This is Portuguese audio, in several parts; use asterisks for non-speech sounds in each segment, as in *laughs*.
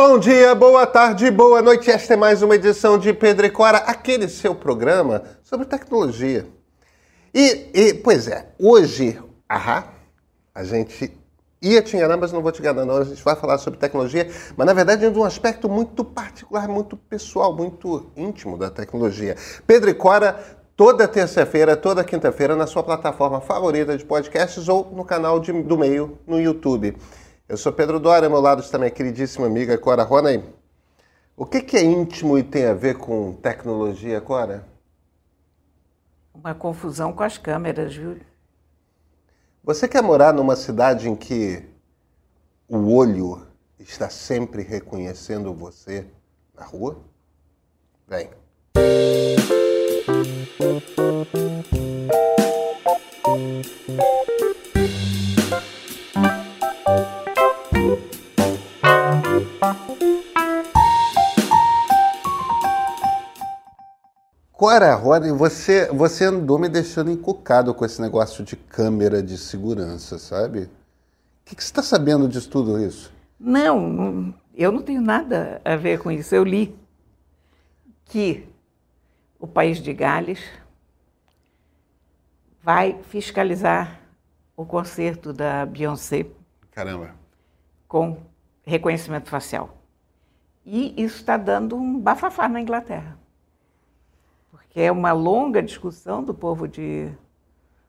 Bom dia, boa tarde, boa noite. Esta é mais uma edição de Pedro e Cora, aquele seu programa sobre tecnologia. E, e pois é, hoje, ahá, a gente ia te enganar, mas não vou te enganar não. A gente vai falar sobre tecnologia, mas na verdade de um aspecto muito particular, muito pessoal, muito íntimo da tecnologia. Pedro e Cora, toda terça-feira, toda quinta-feira, na sua plataforma favorita de podcasts ou no canal de, do meio no YouTube. Eu sou Pedro Dória, ao meu lado está minha queridíssima amiga Cora Ronay. O que, que é íntimo e tem a ver com tecnologia, Cora? Uma confusão com as câmeras, viu? Você quer morar numa cidade em que o olho está sempre reconhecendo você na rua? Vem. Cora, Rony, você, você andou me deixando encucado com esse negócio de câmera de segurança, sabe? O que, que você está sabendo de tudo isso? Não, eu não tenho nada a ver com isso. Eu li que o país de Gales vai fiscalizar o concerto da Beyoncé. Caramba. Com reconhecimento facial. E isso está dando um bafafá na Inglaterra que é uma longa discussão do povo de,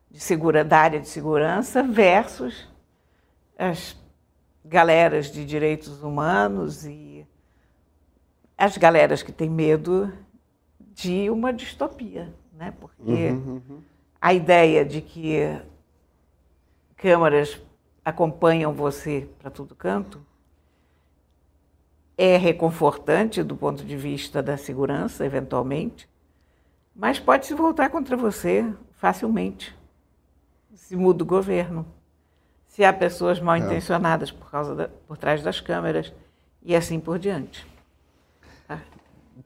de segura, da área de segurança versus as galeras de direitos humanos e as galeras que têm medo de uma distopia, né? Porque uhum, uhum. a ideia de que câmaras acompanham você para todo canto é reconfortante do ponto de vista da segurança, eventualmente, mas pode se voltar contra você facilmente se muda o governo, se há pessoas mal é. intencionadas por causa da, por trás das câmeras e assim por diante. Tá?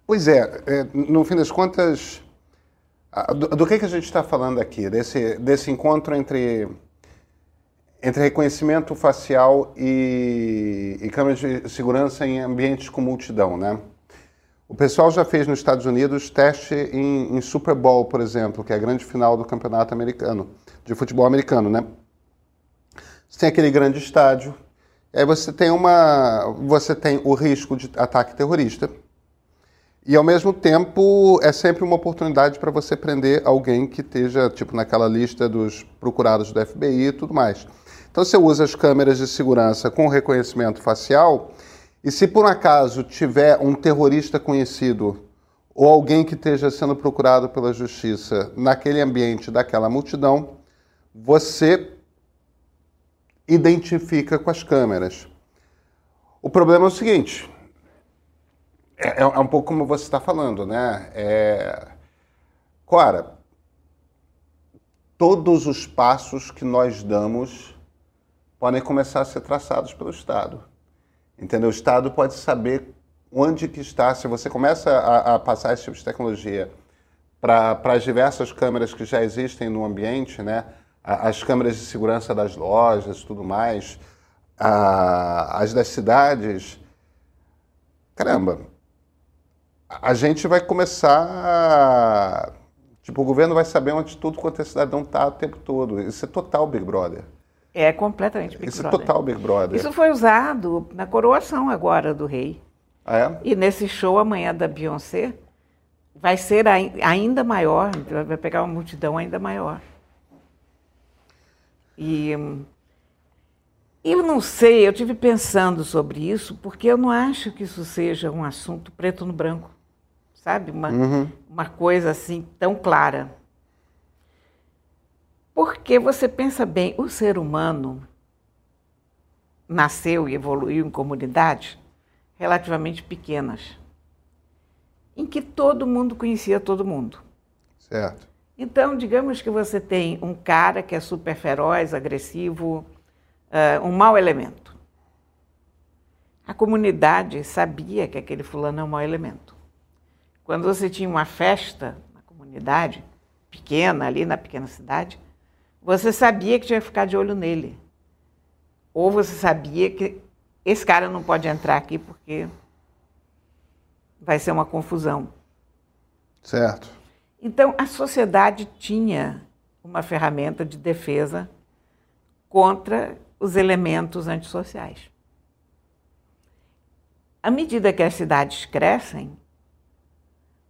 Pois é, é, no fim das contas, do, do que, que a gente está falando aqui? Desse, desse encontro entre, entre reconhecimento facial e, e câmeras de segurança em ambientes com multidão, né? O pessoal já fez nos Estados Unidos teste em, em, Super Bowl, por exemplo, que é a grande final do campeonato americano, de futebol americano, né? Você tem aquele grande estádio, aí você tem uma, você tem o risco de ataque terrorista e ao mesmo tempo é sempre uma oportunidade para você prender alguém que esteja tipo naquela lista dos procurados do FBI e tudo mais. Então você usa as câmeras de segurança com reconhecimento facial e se por um acaso tiver um terrorista conhecido ou alguém que esteja sendo procurado pela justiça naquele ambiente daquela multidão, você identifica com as câmeras. O problema é o seguinte: é, é um pouco como você está falando, né? É... Cora, todos os passos que nós damos podem começar a ser traçados pelo Estado. Entendeu? O Estado pode saber onde que está, se você começa a, a passar esse tipo de tecnologia para as diversas câmeras que já existem no ambiente, né? as câmeras de segurança das lojas e tudo mais, as das cidades, caramba, a gente vai começar. Tipo, o governo vai saber onde tudo quanto é cidadão está o tempo todo. Isso é total Big Brother. É completamente Big Isso Brother. é total Big Brother. Isso foi usado na coroação agora do rei. Ah, é? E nesse show amanhã da Beyoncé vai ser ainda maior, vai pegar uma multidão ainda maior. E eu não sei, eu tive pensando sobre isso, porque eu não acho que isso seja um assunto preto no branco, sabe? Uma, uhum. uma coisa assim tão clara. Porque você pensa bem, o ser humano nasceu e evoluiu em comunidades relativamente pequenas, em que todo mundo conhecia todo mundo. Certo. Então, digamos que você tem um cara que é super feroz, agressivo, uh, um mau elemento. A comunidade sabia que aquele fulano é um mau elemento. Quando você tinha uma festa na comunidade, pequena, ali na pequena cidade, você sabia que tinha que ficar de olho nele. Ou você sabia que esse cara não pode entrar aqui porque vai ser uma confusão. Certo. Então, a sociedade tinha uma ferramenta de defesa contra os elementos antissociais. À medida que as cidades crescem,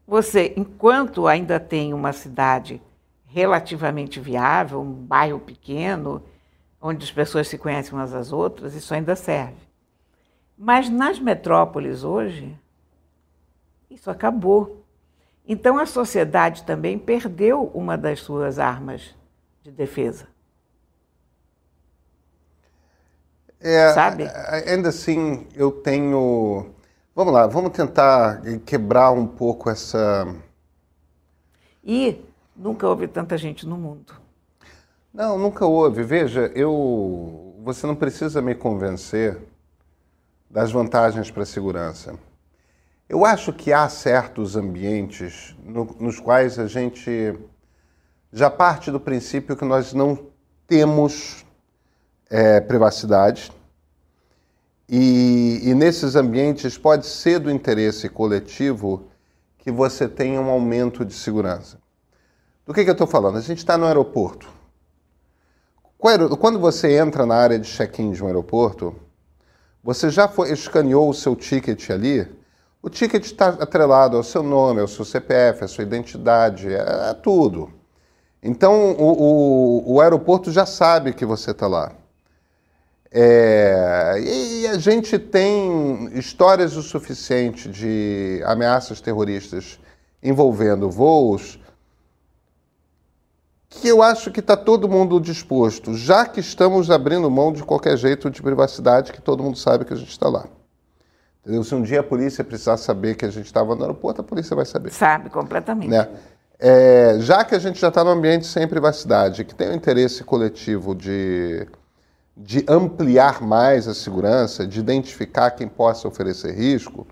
você, enquanto ainda tem uma cidade relativamente viável, um bairro pequeno, onde as pessoas se conhecem umas às outras, isso ainda serve. Mas nas metrópoles hoje, isso acabou. Então a sociedade também perdeu uma das suas armas de defesa. É, Sabe? Ainda assim, eu tenho. Vamos lá, vamos tentar quebrar um pouco essa. E nunca houve tanta gente no mundo. Não, nunca houve. Veja, eu. Você não precisa me convencer das vantagens para a segurança. Eu acho que há certos ambientes no, nos quais a gente já parte do princípio que nós não temos é, privacidade. E, e nesses ambientes pode ser do interesse coletivo que você tenha um aumento de segurança. Do que, que eu estou falando? A gente está no aeroporto. Quando você entra na área de check-in de um aeroporto, você já foi, escaneou o seu ticket ali? O ticket está atrelado ao seu nome, ao seu CPF, à sua identidade, é, é tudo. Então o, o, o, aeroporto já sabe que você está lá. É, e a gente tem histórias o suficiente de ameaças terroristas envolvendo voos que eu acho que está todo mundo disposto, já que estamos abrindo mão de qualquer jeito de privacidade, que todo mundo sabe que a gente está lá. Entendeu? Se um dia a polícia precisar saber que a gente estava no aeroporto, a polícia vai saber. Sabe, completamente. Né? É, já que a gente já está no ambiente sem privacidade, que tem o interesse coletivo de, de ampliar mais a segurança, de identificar quem possa oferecer risco,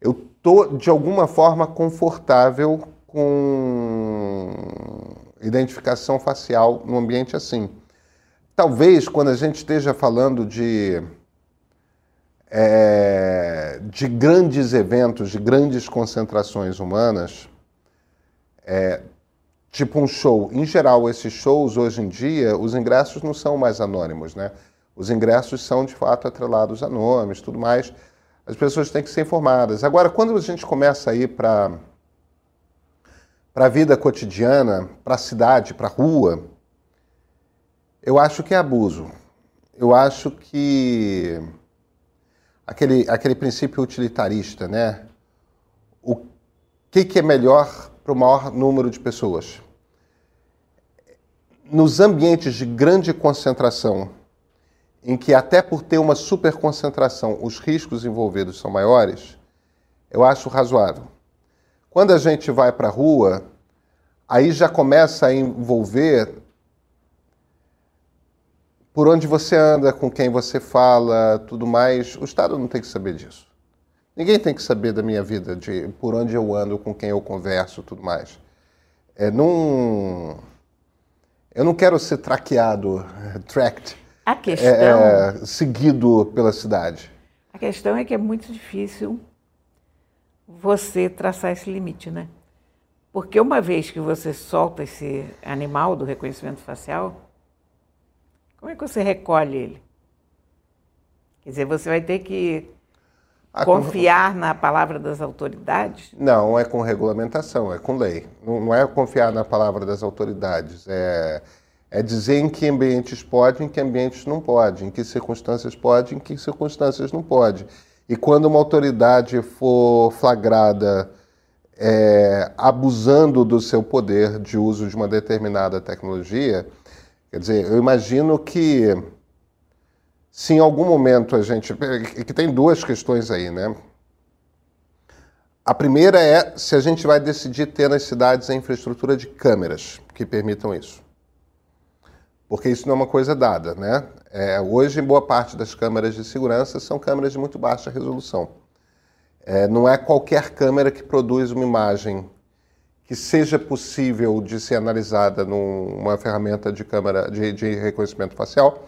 eu estou, de alguma forma, confortável com identificação facial num ambiente assim. Talvez quando a gente esteja falando de, é, de grandes eventos, de grandes concentrações humanas, é, tipo um show. Em geral, esses shows hoje em dia, os ingressos não são mais anônimos, né? Os ingressos são de fato atrelados a nomes, tudo mais. As pessoas têm que ser informadas. Agora, quando a gente começa a ir para para a vida cotidiana, para a cidade, para a rua, eu acho que é abuso. Eu acho que aquele, aquele princípio utilitarista, né? O que, que é melhor para o maior número de pessoas? Nos ambientes de grande concentração, em que até por ter uma superconcentração os riscos envolvidos são maiores, eu acho razoável. Quando a gente vai para a rua, aí já começa a envolver por onde você anda, com quem você fala, tudo mais. O Estado não tem que saber disso. Ninguém tem que saber da minha vida, de por onde eu ando, com quem eu converso, tudo mais. É, não, eu não quero ser traqueado, *laughs* tracked, a questão, é, é, seguido pela cidade. A questão é que é muito difícil você traçar esse limite, né? Porque uma vez que você solta esse animal do reconhecimento facial, como é que você recolhe ele? Quer dizer, você vai ter que ah, confiar na palavra das autoridades? Não, é com regulamentação, é com lei. Não, não é confiar na palavra das autoridades. É, é dizer em que ambientes pode, em que ambientes não pode, em que circunstâncias pode, em que circunstâncias não pode. E quando uma autoridade for flagrada é, abusando do seu poder de uso de uma determinada tecnologia, quer dizer, eu imagino que se em algum momento a gente. que tem duas questões aí, né? A primeira é se a gente vai decidir ter nas cidades a infraestrutura de câmeras que permitam isso. Porque isso não é uma coisa dada, né? É, hoje, boa parte das câmeras de segurança são câmeras de muito baixa resolução. É, não é qualquer câmera que produz uma imagem que seja possível de ser analisada numa ferramenta de câmera de, de reconhecimento facial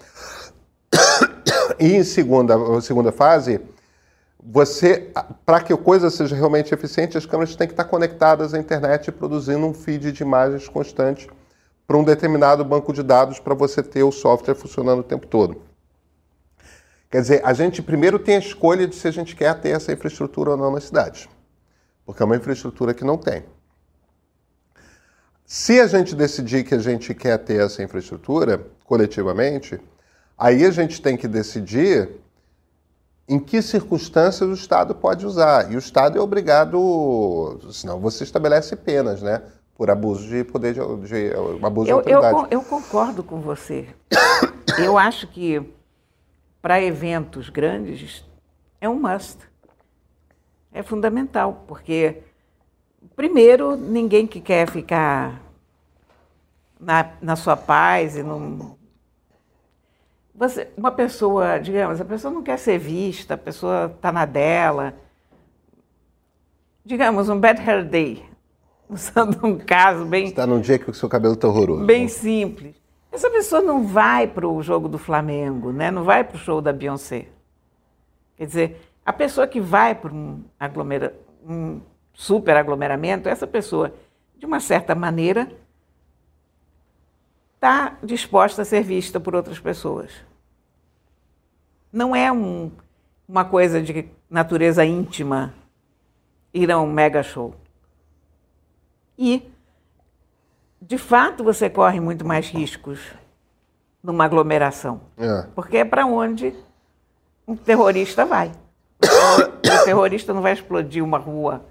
*coughs* e em segunda, segunda fase, você, para que a coisa seja realmente eficiente, as câmeras têm que estar conectadas à internet produzindo um feed de imagens constante para um determinado banco de dados para você ter o software funcionando o tempo todo. Quer dizer, a gente primeiro tem a escolha de se a gente quer ter essa infraestrutura ou não na cidade, porque é uma infraestrutura que não tem. Se a gente decidir que a gente quer ter essa infraestrutura coletivamente, aí a gente tem que decidir em que circunstâncias o Estado pode usar. E o Estado é obrigado, senão você estabelece penas, né? Por abuso de poder de, de abuso eu, de autoridade. Eu, eu concordo com você. *coughs* eu acho que para eventos grandes é um must. É fundamental, porque Primeiro, ninguém que quer ficar na, na sua paz e não. Você, uma pessoa, digamos, a pessoa não quer ser vista, a pessoa está na dela. Digamos, um bad hair day, usando um caso bem. Está num dia que o seu cabelo está horroroso. Bem simples. Essa pessoa não vai para o jogo do Flamengo, né? não vai para o show da Beyoncé. Quer dizer, a pessoa que vai para um, aglomera, um superaglomeramento, essa pessoa, de uma certa maneira, está disposta a ser vista por outras pessoas. Não é um, uma coisa de natureza íntima ir a um mega show. E, de fato, você corre muito mais riscos numa aglomeração. É. Porque é para onde um terrorista vai. *coughs* O terrorista não vai explodir uma rua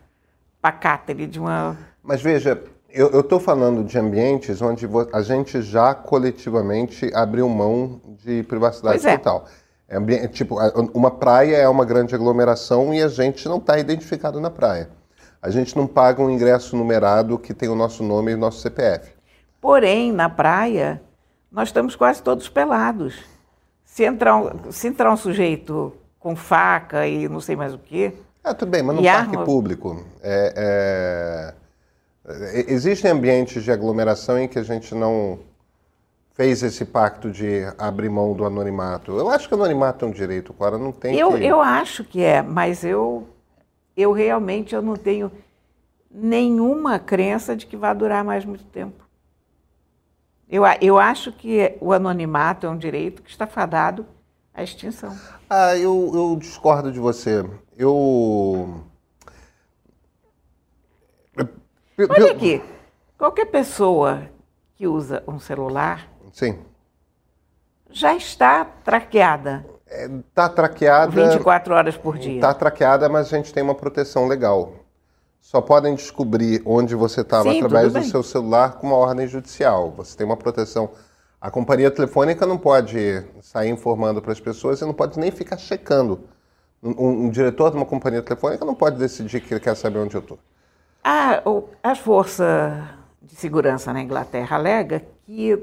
pacata ali, de uma. Mas veja, eu estou falando de ambientes onde a gente já coletivamente abriu mão de privacidade é. total. É, tipo, uma praia é uma grande aglomeração e a gente não está identificado na praia. A gente não paga um ingresso numerado que tem o nosso nome e o nosso CPF. Porém, na praia, nós estamos quase todos pelados. Se entrar um, se entrar um sujeito com faca e não sei mais o quê, é, tudo bem, mas no parque arma... público. É, é, existem ambientes de aglomeração em que a gente não fez esse pacto de abrir mão do anonimato. Eu acho que o anonimato é um direito, Clara, não tem eu, que... Eu acho que é, mas eu, eu realmente eu não tenho nenhuma crença de que vai durar mais muito tempo. Eu, eu acho que o anonimato é um direito que está fadado à extinção. Ah, eu, eu discordo de você. Eu. Olha aqui, qualquer pessoa que usa um celular. Sim. Já está traqueada. Está é, traqueada. 24 horas por dia. Está traqueada, mas a gente tem uma proteção legal. Só podem descobrir onde você estava através do seu celular com uma ordem judicial. Você tem uma proteção. A companhia telefônica não pode sair informando para as pessoas e não pode nem ficar checando um, um, diretor de uma companhia telefônica não pode decidir que ele quer saber onde eu estou. A, a Força de Segurança na Inglaterra alega que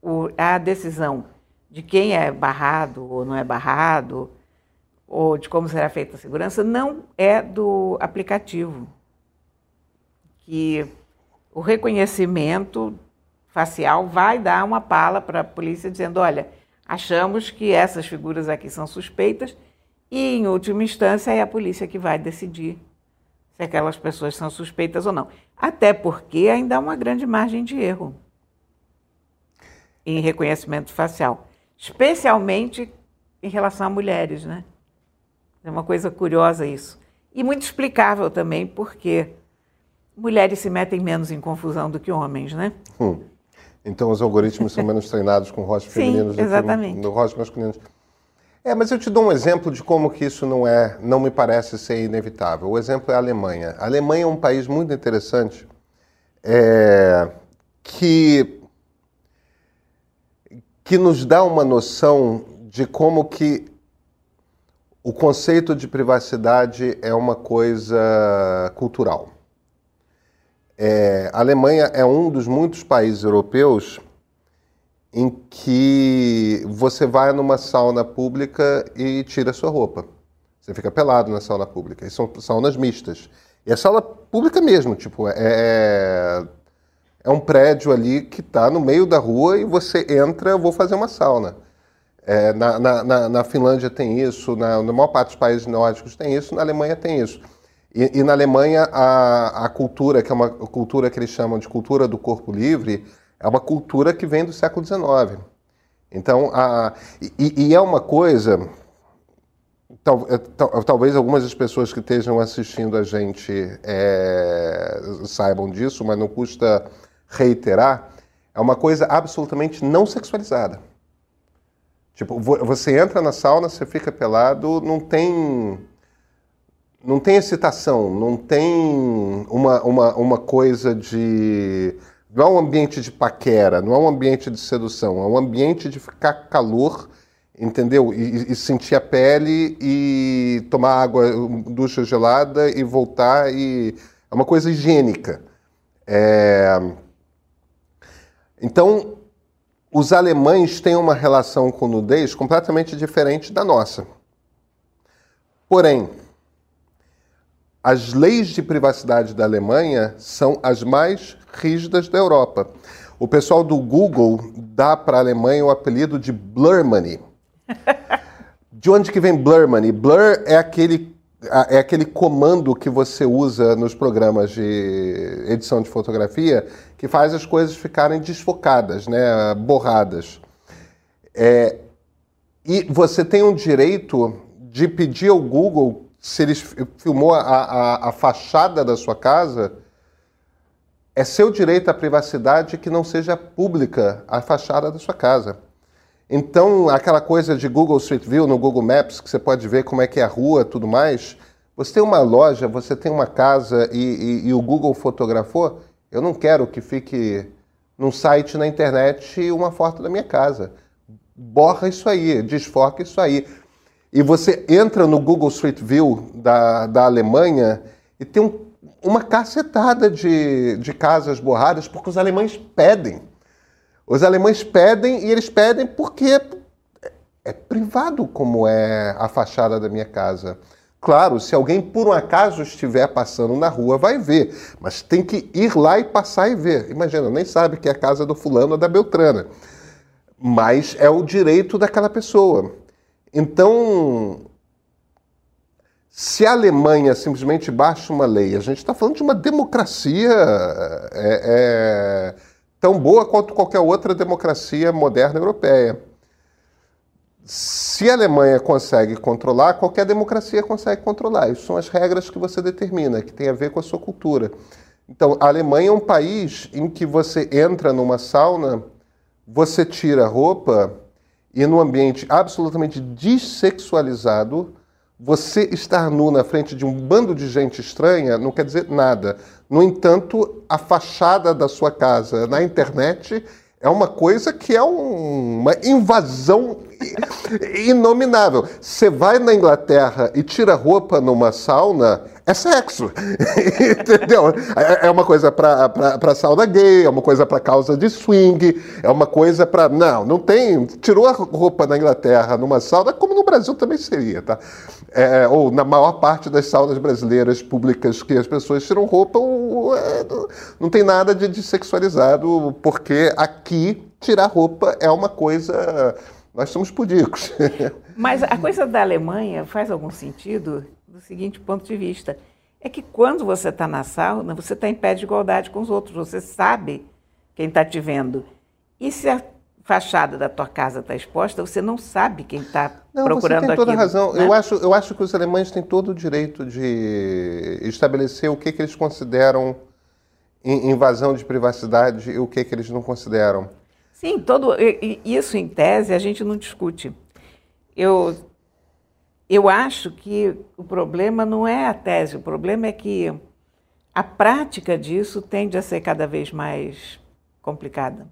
o, a decisão de quem é barrado ou não é barrado, ou de como será feita a segurança, não é do aplicativo. Que o reconhecimento facial vai dar uma pala para a polícia dizendo: olha Achamos que essas figuras aqui são suspeitas e, em última instância, é a polícia que vai decidir se aquelas pessoas são suspeitas ou não. Até porque ainda há uma grande margem de erro em reconhecimento facial, especialmente em relação a mulheres, né? É uma coisa curiosa isso. E muito explicável também, porque mulheres se metem menos em confusão do que homens, né? Hum. Então os algoritmos são menos treinados com rostos *laughs* femininos exatamente. do que no rostos masculinos. É, mas eu te dou um exemplo de como que isso não é, não me parece ser inevitável. O exemplo é a Alemanha. A Alemanha é um país muito interessante é, que que nos dá uma noção de como que o conceito de privacidade é uma coisa cultural. É, a Alemanha é um dos muitos países europeus em que você vai numa sauna pública e tira sua roupa. Você fica pelado na sauna pública. E são saunas mistas. E é sauna pública mesmo, tipo, é, é, um prédio ali que está no meio da rua e você entra, vou fazer uma sauna. É, na, na, na, Finlândia tem isso, na, na maior parte dos países nórdicos tem isso, na Alemanha tem isso. E, e, na Alemanha a, a cultura, que é uma cultura que eles chamam de cultura do corpo livre, é uma cultura que vem do século XIX. Então, a, e, e é uma coisa, tal, é, tal, talvez algumas das pessoas que estejam assistindo a gente é, saibam disso, mas não custa reiterar, é uma coisa absolutamente não sexualizada. Tipo, você entra na sauna, você fica pelado, não tem não tem excitação, não tem uma, uma, uma coisa de. Não é um ambiente de paquera, não é um ambiente de sedução, é um ambiente de ficar calor, entendeu? E, e sentir a pele e tomar água, ducha gelada e voltar e. É uma coisa higiênica. É... Então, os alemães têm uma relação com nudez completamente diferente da nossa. Porém, as leis de privacidade da Alemanha são as mais rígidas da Europa. O pessoal do Google dá para a Alemanha o apelido de Blur Money. *laughs* De onde que vem Blur Money? Blur é aquele, é aquele comando que você usa nos programas de edição de fotografia que faz as coisas ficarem desfocadas, né, borradas. É, e você tem um direito de pedir ao Google se ele filmou a, a, a fachada da sua casa, é seu direito à privacidade que não seja pública a fachada da sua casa. Então, aquela coisa de Google Street View no Google Maps, que você pode ver como é que é a rua tudo mais, você tem uma loja, você tem uma casa e, e, e o Google fotografou, eu não quero que fique num site na internet uma foto da minha casa. Borra isso aí, desfoca isso aí e você entra no Google Street View da, da Alemanha e tem um, uma cacetada de, de casas borradas porque os alemães pedem. Os alemães pedem e eles pedem porque é privado como é a fachada da minha casa. Claro, se alguém por um acaso estiver passando na rua, vai ver, mas tem que ir lá e passar e ver. Imagina, nem sabe que é a casa do fulano ou da Beltrana. Mas é o direito daquela pessoa. Então, se a Alemanha simplesmente baixa uma lei, a gente está falando de uma democracia é, é, tão boa quanto qualquer outra democracia moderna europeia. Se a Alemanha consegue controlar, qualquer democracia consegue controlar. Isso são as regras que você determina, que tem a ver com a sua cultura. Então, a Alemanha é um país em que você entra numa sauna, você tira a roupa e num ambiente absolutamente dessexualizado, você estar nu na frente de um bando de gente estranha não quer dizer nada. No entanto, a fachada da sua casa na internet é uma coisa que é um, uma invasão inominável. Você vai na Inglaterra e tira roupa numa sauna, é sexo. *laughs* Entendeu? É, é uma coisa para sauna gay, é uma coisa para causa de swing, é uma coisa para. Não, não tem. Tirou a roupa na Inglaterra numa sauna, como no Brasil também seria, tá? É, ou na maior parte das saunas brasileiras públicas que as pessoas tiram roupa, é, não tem nada de, de sexualizado, porque aqui tirar roupa é uma coisa nós somos pudicos. *laughs* Mas a coisa da Alemanha faz algum sentido do seguinte ponto de vista. É que quando você está na sauna, você está em pé de igualdade com os outros. Você sabe quem está te vendo. E se a fachada da tua casa está exposta, você não sabe quem está procurando aquilo. Você tem toda aquilo, razão. Né? Eu, acho, eu acho que os alemães têm todo o direito de estabelecer o que, que eles consideram invasão de privacidade e o que, que eles não consideram. Sim, todo isso em tese a gente não discute. Eu eu acho que o problema não é a tese, o problema é que a prática disso tende a ser cada vez mais complicada.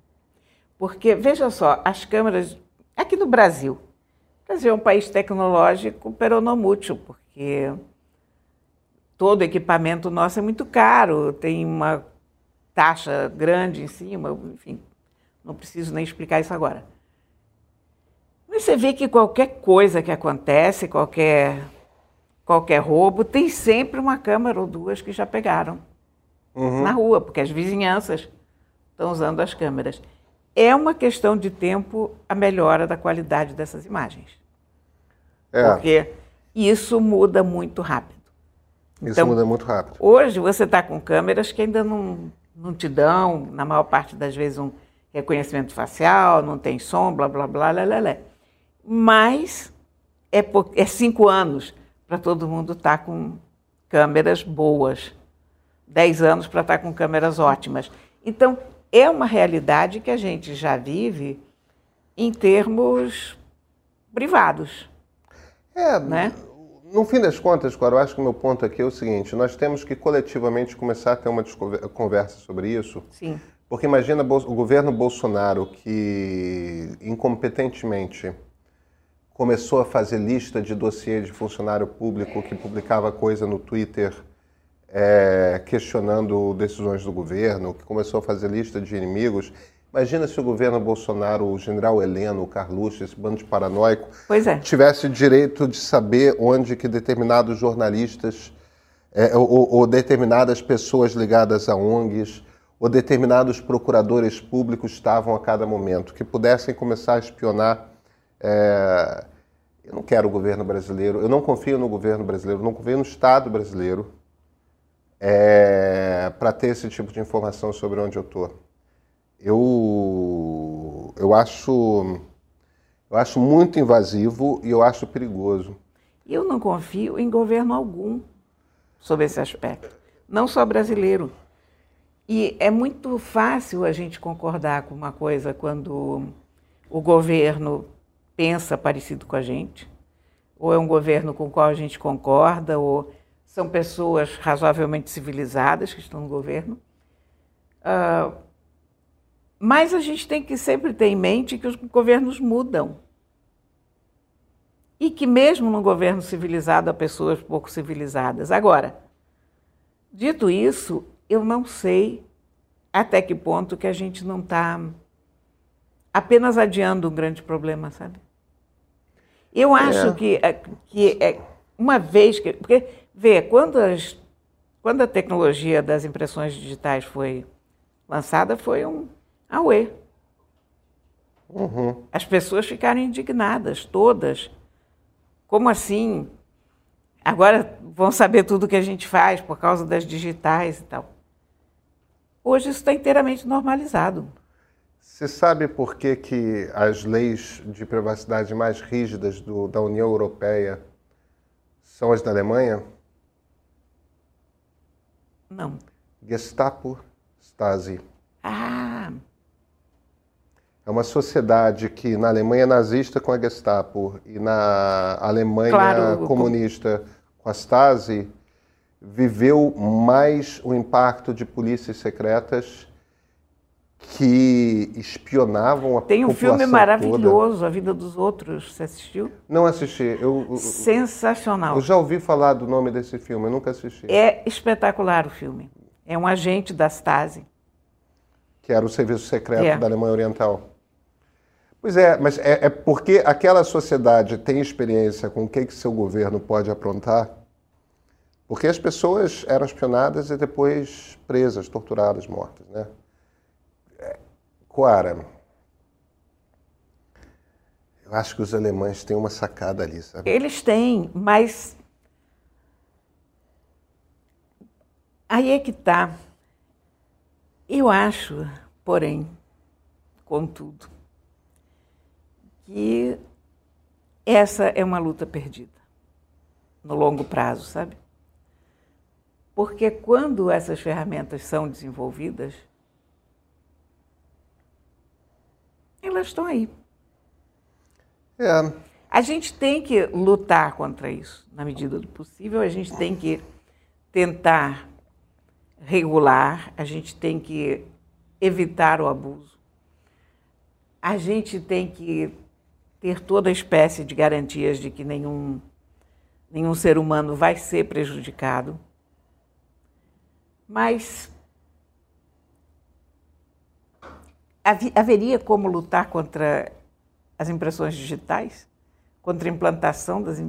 Porque, veja só, as câmeras. Aqui no Brasil. O Brasil é um país tecnológico peronomútil, porque todo equipamento nosso é muito caro, tem uma taxa grande em cima, enfim, não preciso nem explicar isso agora. Mas você vê que qualquer coisa que acontece, qualquer, qualquer roubo, tem sempre uma câmera ou duas que já pegaram uhum. na rua, porque as vizinhanças estão usando as câmeras. É uma questão de tempo a melhora da qualidade dessas imagens. É. Porque isso muda muito rápido. Isso então, muda muito rápido. Hoje você está com câmeras que ainda não, não te dão, na maior parte das vezes, um reconhecimento facial, não tem som, blá, blá, blá, blá. Mas é, é cinco anos para todo mundo estar tá com câmeras boas. Dez anos para estar tá com câmeras ótimas. Então, é uma realidade que a gente já vive em termos privados. É, né? no fim das contas, Cora, eu acho que o meu ponto aqui é o seguinte: nós temos que coletivamente começar a ter uma conversa sobre isso. Sim. Porque imagina o governo Bolsonaro que incompetentemente começou a fazer lista de dossiê de funcionário público que publicava coisa no Twitter é, questionando decisões do governo, que começou a fazer lista de inimigos. Imagina se o governo Bolsonaro, o general Heleno, o Carluxo, esse bando de paranoico, é. tivesse direito de saber onde que determinados jornalistas é, ou, ou, determinadas pessoas ligadas a ONGs ou determinados procuradores públicos estavam a cada momento, que pudessem começar a espionar. É... Eu não quero o governo brasileiro, eu não confio no governo brasileiro, não confio no Estado brasileiro é, para ter esse tipo de informação sobre onde eu estou. Eu, eu acho eu acho muito invasivo e eu acho perigoso. Eu não confio em governo algum sobre esse aspecto, não só brasileiro. E é muito fácil a gente concordar com uma coisa quando o governo pensa parecido com a gente, ou é um governo com o qual a gente concorda, ou são pessoas razoavelmente civilizadas que estão no governo. Uh, mas a gente tem que sempre ter em mente que os governos mudam. E que, mesmo num governo civilizado, há pessoas pouco civilizadas. Agora, dito isso, eu não sei até que ponto que a gente não está apenas adiando um grande problema, sabe? Eu acho é. que, é, que é, uma vez que. Porque Vê, quando, as, quando a tecnologia das impressões digitais foi lançada, foi um auê. Uhum. As pessoas ficaram indignadas, todas. Como assim? Agora vão saber tudo que a gente faz por causa das digitais e tal. Hoje isso está inteiramente normalizado. Você sabe por que, que as leis de privacidade mais rígidas do, da União Europeia são as da Alemanha? Não. Gestapo Stasi. Ah! É uma sociedade que na Alemanha nazista com a Gestapo e na Alemanha claro, comunista com a Stasi viveu mais o impacto de polícias secretas que espionavam a Tem um filme maravilhoso, toda. A Vida dos Outros. Você assistiu? Não assisti. Eu, Sensacional. Eu já ouvi falar do nome desse filme, eu nunca assisti. É espetacular o filme. É um agente da Stasi. Que era o serviço secreto é. da Alemanha Oriental. Pois é, mas é, é, porque aquela sociedade tem experiência com o que, que seu governo pode aprontar, porque as pessoas eram espionadas e depois presas, torturadas, mortas, né? Coara, eu acho que os alemães têm uma sacada ali, sabe? Eles têm, mas aí é que está. Eu acho, porém, contudo, que essa é uma luta perdida no longo prazo, sabe? Porque quando essas ferramentas são desenvolvidas, elas estão aí. É. A gente tem que lutar contra isso, na medida do possível, a gente tem que tentar regular, a gente tem que evitar o abuso, a gente tem que ter toda a espécie de garantias de que nenhum, nenhum ser humano vai ser prejudicado. Mas haveria como lutar contra as impressões digitais? Contra a implantação das,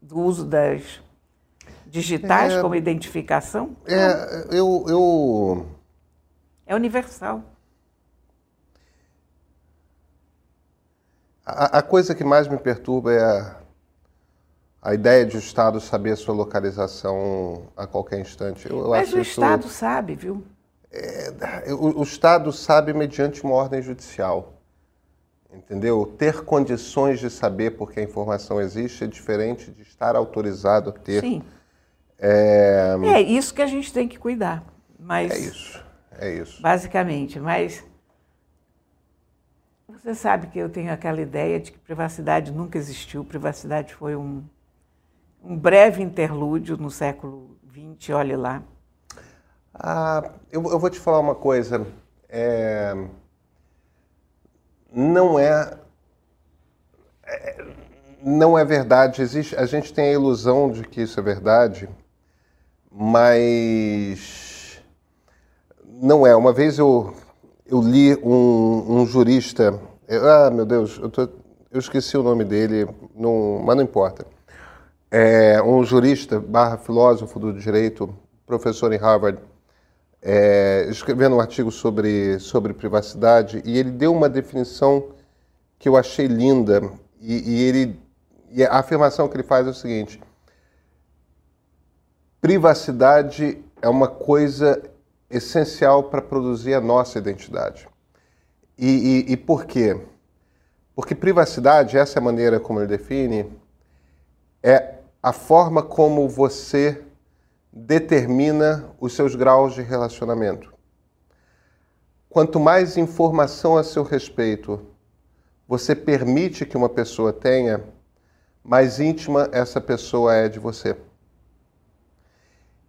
do uso das digitais é, como identificação? É, eu, eu... É universal. A, a, coisa que mais me perturba é a, a ideia de o Estado saber a sua localização a qualquer instante. Eu, eu Mas o Estado sabe, viu? É, o, o Estado sabe mediante uma ordem judicial. Entendeu? Ter condições de saber porque a informação existe é diferente de estar autorizado a ter. Sim. É, é isso que a gente tem que cuidar. Mas, é isso, é isso. Basicamente, mas você sabe que eu tenho aquela ideia de que privacidade nunca existiu. Privacidade foi um, um breve interlúdio no século XX, olhe lá. Ah, eu, eu vou te falar uma coisa. É não é, é, não é verdade. Existe, a gente tem a ilusão de que isso é verdade, mas não é. Uma vez eu, eu li um, um jurista, eu, ah, meu Deus, eu, tô, eu esqueci o nome dele, não, mas não importa. É um jurista barra filósofo do direito, professor em Harvard, é, escrevendo um artigo sobre, sobre privacidade e ele deu uma definição que eu achei linda e, e ele e a afirmação que ele faz é o seguinte: privacidade é uma coisa essencial para produzir a nossa identidade. E, e, e por quê? Porque privacidade, essa é a maneira como ele define, é a forma como você determina os seus graus de relacionamento. Quanto mais informação a seu respeito você permite que uma pessoa tenha, mais íntima essa pessoa é de você.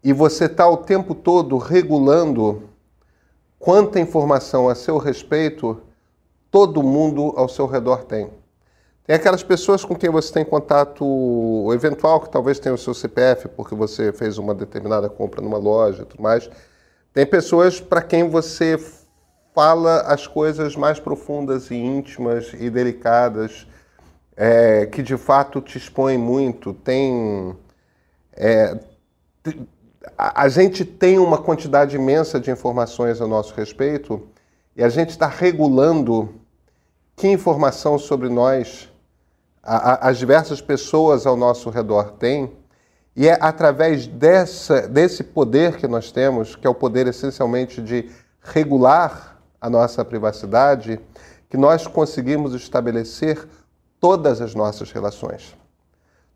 E você está o tempo todo regulando quanta informação a seu respeito todo mundo ao seu redor tem. Tem aquelas pessoas com quem você tem contato eventual, que talvez tenha o seu CPF, porque você fez uma determinada compra numa loja e tudo mais. Tem pessoas para quem você fala as coisas mais profundas e íntimas e delicadas, é, que de fato te expõem muito. Tem. É, a gente tem uma quantidade imensa de informações a nosso respeito e a gente está regulando que informação sobre nós a, as diversas pessoas ao nosso redor têm, e é através dessa, desse poder que nós temos, que é o poder essencialmente de regular a nossa privacidade, que nós conseguimos estabelecer todas as nossas relações.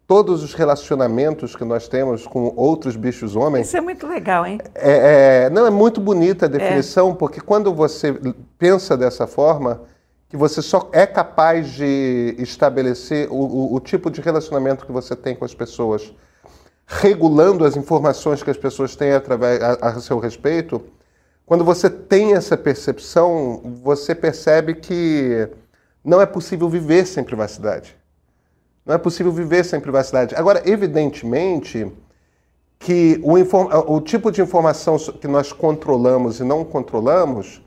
Todos os relacionamentos que nós temos com outros bichos homens. Isso é muito legal, hein? É, é, não, é muito bonita a definição, é. porque quando você pensa dessa forma, que você só é capaz de estabelecer o, o, o, tipo de relacionamento que você tem com as pessoas, regulando as informações que as pessoas têm através, a, a seu respeito. Quando você tem essa percepção, você percebe que não é possível viver sem privacidade. Não é possível viver sem privacidade. Agora, evidentemente que o, o tipo de informação que nós controlamos e não controlamos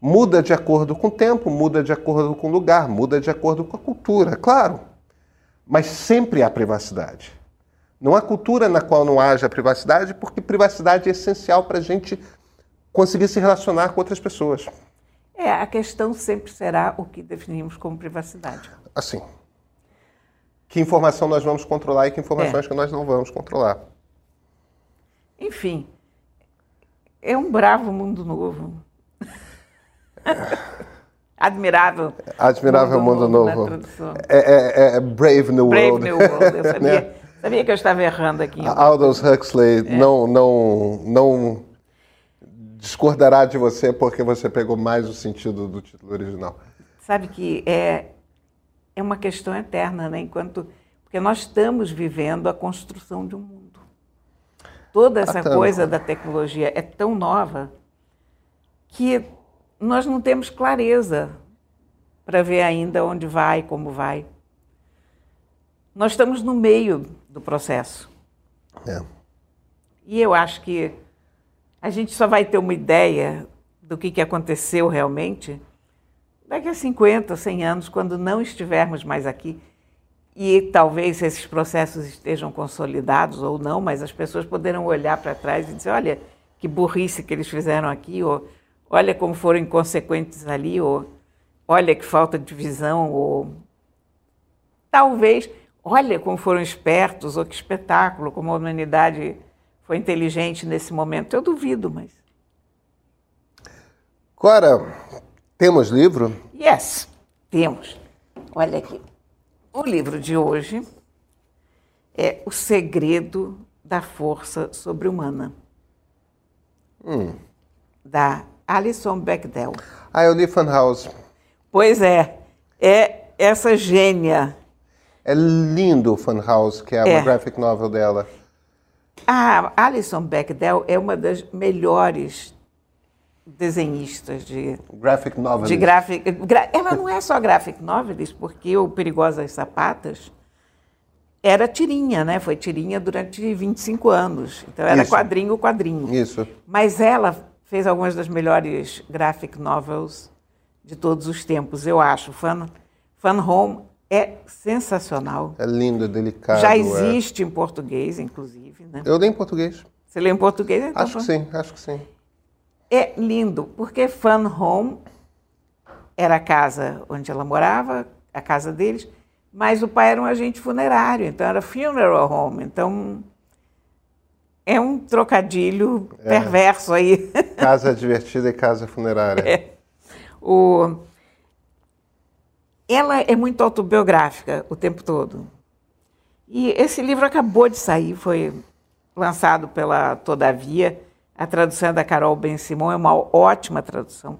Muda de acordo com o tempo, muda de acordo com o lugar, muda de acordo com a cultura, claro. Mas sempre há privacidade. Não há cultura na qual não haja privacidade, porque privacidade é essencial para a gente conseguir se relacionar com outras pessoas. É, a questão sempre será o que definimos como privacidade. Assim. Que informação nós vamos controlar e que informações é. que nós não vamos controlar. Enfim, é um bravo mundo novo. Admirável. Admirável Mundo, mundo Novo. É, é, é, Brave New Brave World. New World. Eu *laughs* sabia, né? sabia que eu estava errando aqui. Aldous Huxley é. não, não, não discordará de você porque você pegou mais o sentido do título original. Sabe que é, é uma questão eterna, né? Enquanto, porque nós estamos vivendo a construção de um mundo. Toda essa ah, coisa da tecnologia é tão nova que nós não temos clareza para ver ainda onde vai, como vai. Nós estamos no meio do processo. É. E eu acho que a gente só vai ter uma ideia do que, que aconteceu realmente daqui a 50, 100 anos, quando não estivermos mais aqui. E talvez esses processos estejam consolidados ou não, mas as pessoas poderão olhar para trás e dizer: olha, que burrice que eles fizeram aqui, ou olha como foram inconsequentes ali, ou olha que falta de visão, ou talvez, olha como foram espertos, ou que espetáculo, como a humanidade foi inteligente nesse momento. Eu duvido, mas. Cora, temos livro? Yes, temos. Olha aqui. O livro de hoje é O Segredo da Força Sobre-Humana, Hum. da Alison Bechdel. Ah, eu li Fun House. Pois é, é essa gênia. É lindo o Fun House, que é, É. uma graphic novel dela. A Alison Bechdel é uma das melhores desenhistas de, Graphic novel. de graphic. gra- ela não é só graphic novelist, porque o Perigosas Sapatas era tirinha, né? Foi tirinha durante 25 anos. Então era Isso. quadrinho, quadrinho. Isso. Mas ela fez algumas das melhores graphic novels de todos os tempos, eu acho. Fun, Fun Home é sensacional. É lindo, delicado. Já é. existe em português, inclusive, né? Eu li em português. Você lê em português? Então, Acho que sim, acho que sim. É lindo, porque Fun Home era a casa onde ela morava, a casa deles, mas o pai era um agente funerário, então era funeral home. Então é um trocadilho perverso aí. *laughs* Casa divertida e casa funerária. É. O... Ela é muito autobiográfica o tempo todo. E esse livro acabou de sair, foi lançado pela Todavia. A tradução é da Carol Ben Simon, é uma ótima tradução.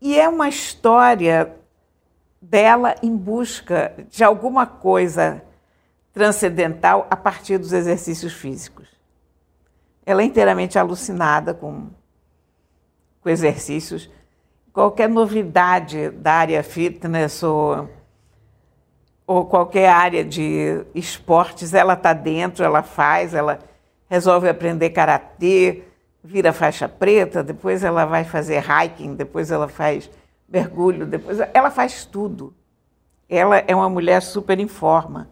E é uma história dela em busca de alguma coisa transcendental a partir dos exercícios físicos. Ela é inteiramente alucinada com com exercícios. Qualquer novidade da área fitness ou, ou qualquer área de esportes, ela está dentro, ela faz, ela resolve aprender karatê, vira faixa preta, depois ela vai fazer hiking, depois ela faz mergulho, depois ela faz tudo. Ela é uma mulher super em forma.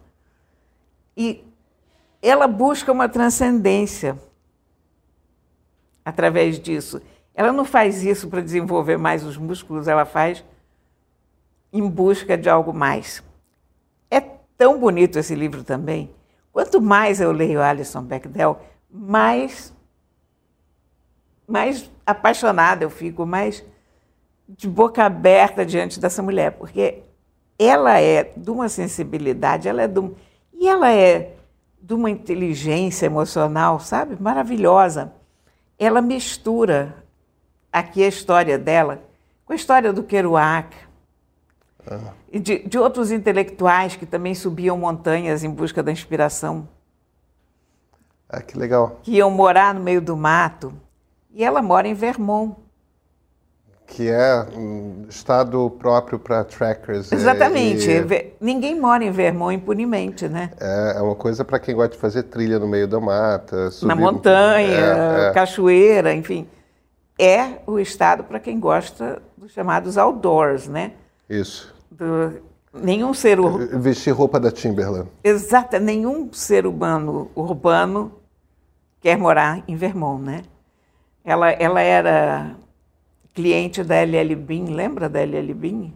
E ela busca uma transcendência através disso. Ela não faz isso para desenvolver mais os músculos, ela faz em busca de algo mais. É tão bonito esse livro também. Quanto mais eu leio Alison Bechdel, mais, mais apaixonada eu fico, mais de boca aberta diante dessa mulher, porque ela é de uma sensibilidade, ela é de um, e ela é de uma inteligência emocional, sabe, maravilhosa. Ela mistura aqui a história dela com a história do Kerouac e de, de outros intelectuais que também subiam montanhas em busca da inspiração, Ah, que legal. que iam morar no meio do mato. E ela mora em Vermont. Que é um estado próprio para trackers. Exatamente. e Ve- Ninguém mora em Vermont impunemente, né? É, é uma coisa para quem gosta de fazer trilha no meio da mata. Subir... Na montanha, É, é. cachoeira, enfim. É o estado para quem gosta dos chamados outdoors, né? Isso. Do- nenhum ser hu- Vestir roupa da Timberland. exata, nenhum ser humano urbano quer morar em Vermont, né? Ela, ela era cliente da LL Bean, lembra da LL Bean?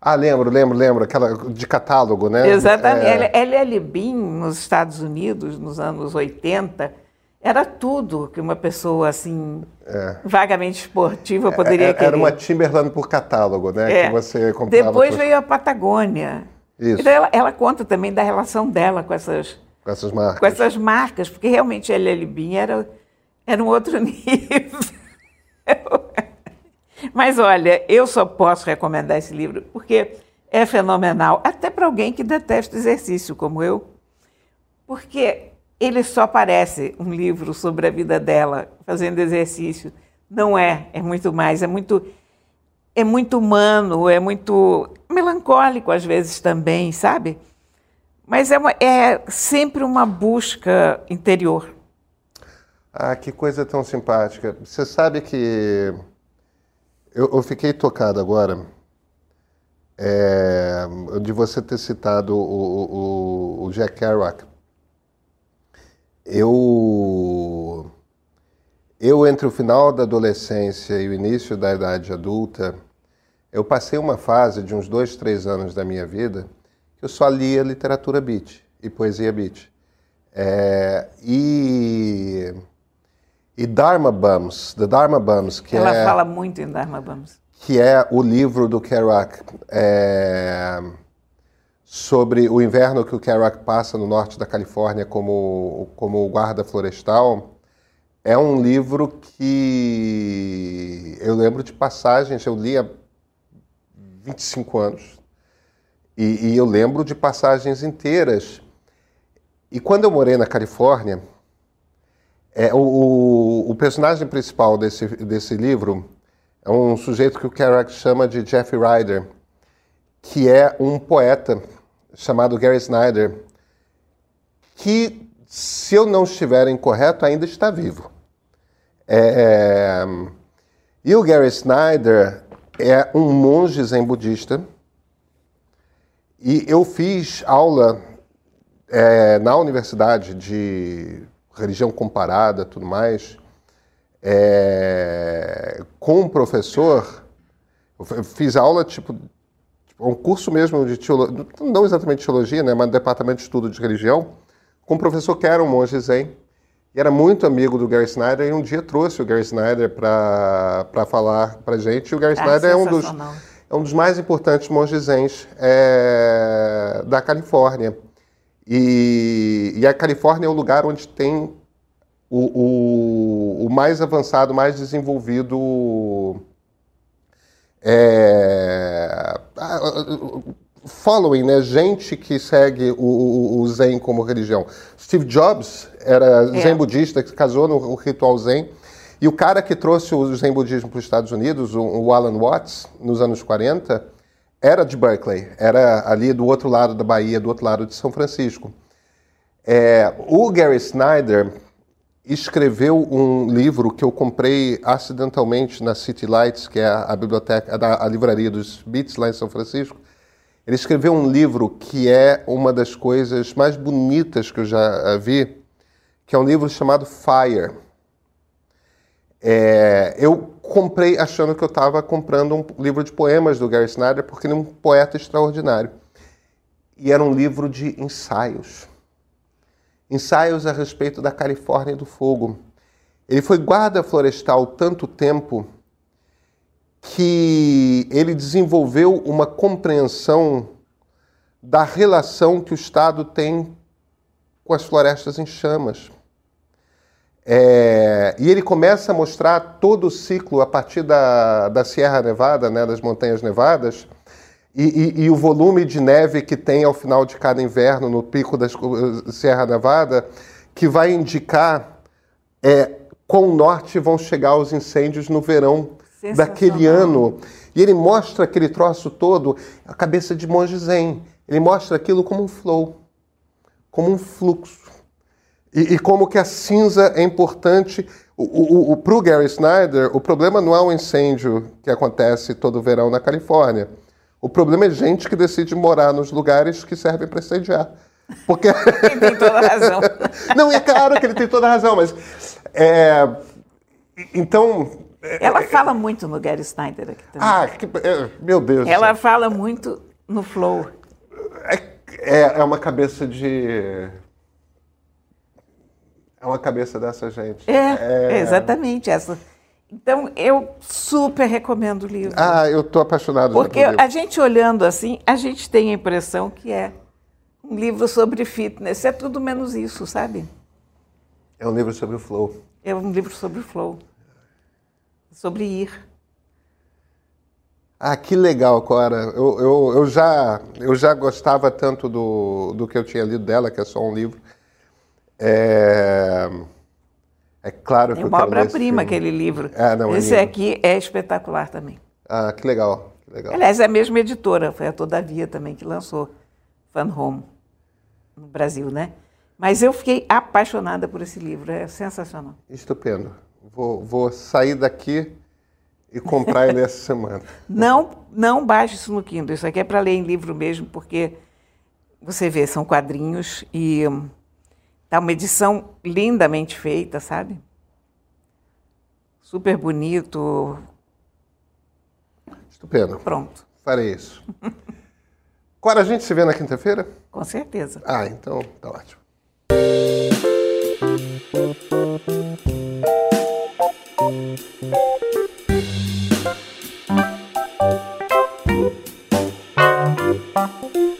Ah, lembro, lembro, lembro. Aquela de catálogo, né? Exatamente. É, LL Bean, nos Estados Unidos, nos anos 80, era tudo que uma pessoa assim, É. vagamente esportiva poderia é, querer. Era uma Timberland por catálogo, né? É. Que você comprava. Depois por- veio a Patagônia. Isso. Então ela, ela conta também da relação dela com essas, Com essas marcas. com essas marcas, porque realmente a LL Bean era, era um outro *laughs* nível. Mas olha, eu só posso recomendar esse livro porque é fenomenal, até para alguém que detesta exercício como eu, porque ele só parece um livro sobre a vida dela fazendo exercício. Não é, é muito mais, é muito é muito humano, é muito melancólico às vezes também, sabe? Mas é, uma- é sempre uma busca interior. Ah, que coisa tão simpática. Você sabe que eu, eu fiquei tocado agora é, de você ter citado o, o- o Jack Kerouac. Eu, eu, entre o final da adolescência e o início da idade adulta, eu passei uma fase de uns dois, três anos da minha vida que eu só lia literatura beat e poesia beat. É, e, e Dharma Bums, The Dharma Bums, que Ela é... fala muito em Dharma Bums. Que é o livro do Kerouac é, sobre o inverno que o Kerouac passa no norte da Califórnia como, como guarda florestal. É um livro que eu lembro de passagens, eu li há 25 anos, e, e eu lembro de passagens inteiras e quando eu morei na Califórnia, é, o, o, personagem principal desse, desse livro é um sujeito que o Kerouac chama de Jeff Ryder, que é um poeta chamado Gary Snyder, que, se eu não estiver incorreto, ainda está vivo. É, é, e o Gary Snyder é um monge zen budista, e eu fiz aula é, na universidade de religião comparada, tudo mais, é, com um professor, eu fiz aula tipo, tipo um curso mesmo de teologia, não exatamente de teologia, né, mas departamento de estudo de religião, com um professor que era um monge zen, e era muito amigo do Gary Snyder, e um dia trouxe o Gary Snyder para falar para gente, e o Gary é Snyder é um dos, é um dos mais importantes monges zens é, da Califórnia. E, e, a Califórnia é o lugar onde tem o, o, o mais avançado, mais desenvolvido é, following, né? gente que segue o, o, Zen como religião. Steve Jobs era é. Zen budista, que casou no ritual Zen. E o cara que trouxe o Zen budismo para os Estados Unidos, o Alan Watts, nos anos 40, era de Berkeley, era ali do outro lado da Bahia, do outro lado de São Francisco. É, o Gary Snyder escreveu um livro que eu comprei acidentalmente na City Lights, que é a biblioteca, a, a livraria dos Beats lá em São Francisco. Ele escreveu um livro que é uma das coisas mais bonitas que eu já vi, que é um livro chamado Fire. É, eu comprei achando que eu estava comprando um livro de poemas do Gary Snyder, porque ele é um poeta extraordinário. E era um livro de ensaios. Ensaios a respeito da Califórnia e do fogo. Ele foi guarda florestal tanto tempo que ele desenvolveu uma compreensão da relação que o Estado tem com as florestas em chamas. É, e ele começa a mostrar todo o ciclo a partir da, da Sierra Nevada, né, das Montanhas Nevadas, e, e, e, o volume de neve que tem ao final de cada inverno no pico da Sierra Nevada, que vai indicar é, quão norte vão chegar os incêndios no verão daquele ano. E ele mostra aquele troço todo, a cabeça de monge zen. Ele mostra aquilo como um flow, como um fluxo. E, e, como que a cinza é importante. O, o, o, Para o Gary Snyder, o problema não é o incêndio que acontece todo verão na Califórnia. O problema é gente que decide morar nos lugares que servem para incendiar. Porque... *laughs* ele tem toda a razão. *laughs* não, é claro que ele tem toda a razão, mas... É... Então... É, Ela é, fala muito no Gary Snyder aqui também. Ah, que... É, meu Deus. Ela fala muito no flow. É, é uma cabeça de é uma cabeça dessa gente. É, é... exatamente essa. Então, eu super recomendo o livro. Ah, eu estou apaixonado Porque a gente olhando assim, a gente tem a impressão que é um livro sobre fitness. É tudo menos isso, sabe? É um livro sobre o flow. É um livro sobre o flow. Sobre ir. Ah, que legal, Cora. Eu, eu, eu, já, eu já gostava tanto do, do que eu tinha lido dela, que é só um livro. É, é claro que é uma obra-prima aquele livro. É, não, é esse é aqui é espetacular também. Ah, que legal, que legal. Aliás, é a mesma editora, foi a Todavia também que lançou Fan Home no Brasil, né? Mas eu fiquei apaixonada por esse livro, é sensacional. Estupendo. Vou, vou sair daqui e comprar ele essa semana. *laughs* Não, não baixe isso no Kindle. Isso aqui é para ler em livro mesmo, porque você vê, são quadrinhos e Tá uma edição lindamente feita, sabe? Super bonito. Estupendo. Pronto. Farei isso. *laughs* Cora, a gente se vê na quinta-feira? Com certeza. Ah, então tá ótimo. Thank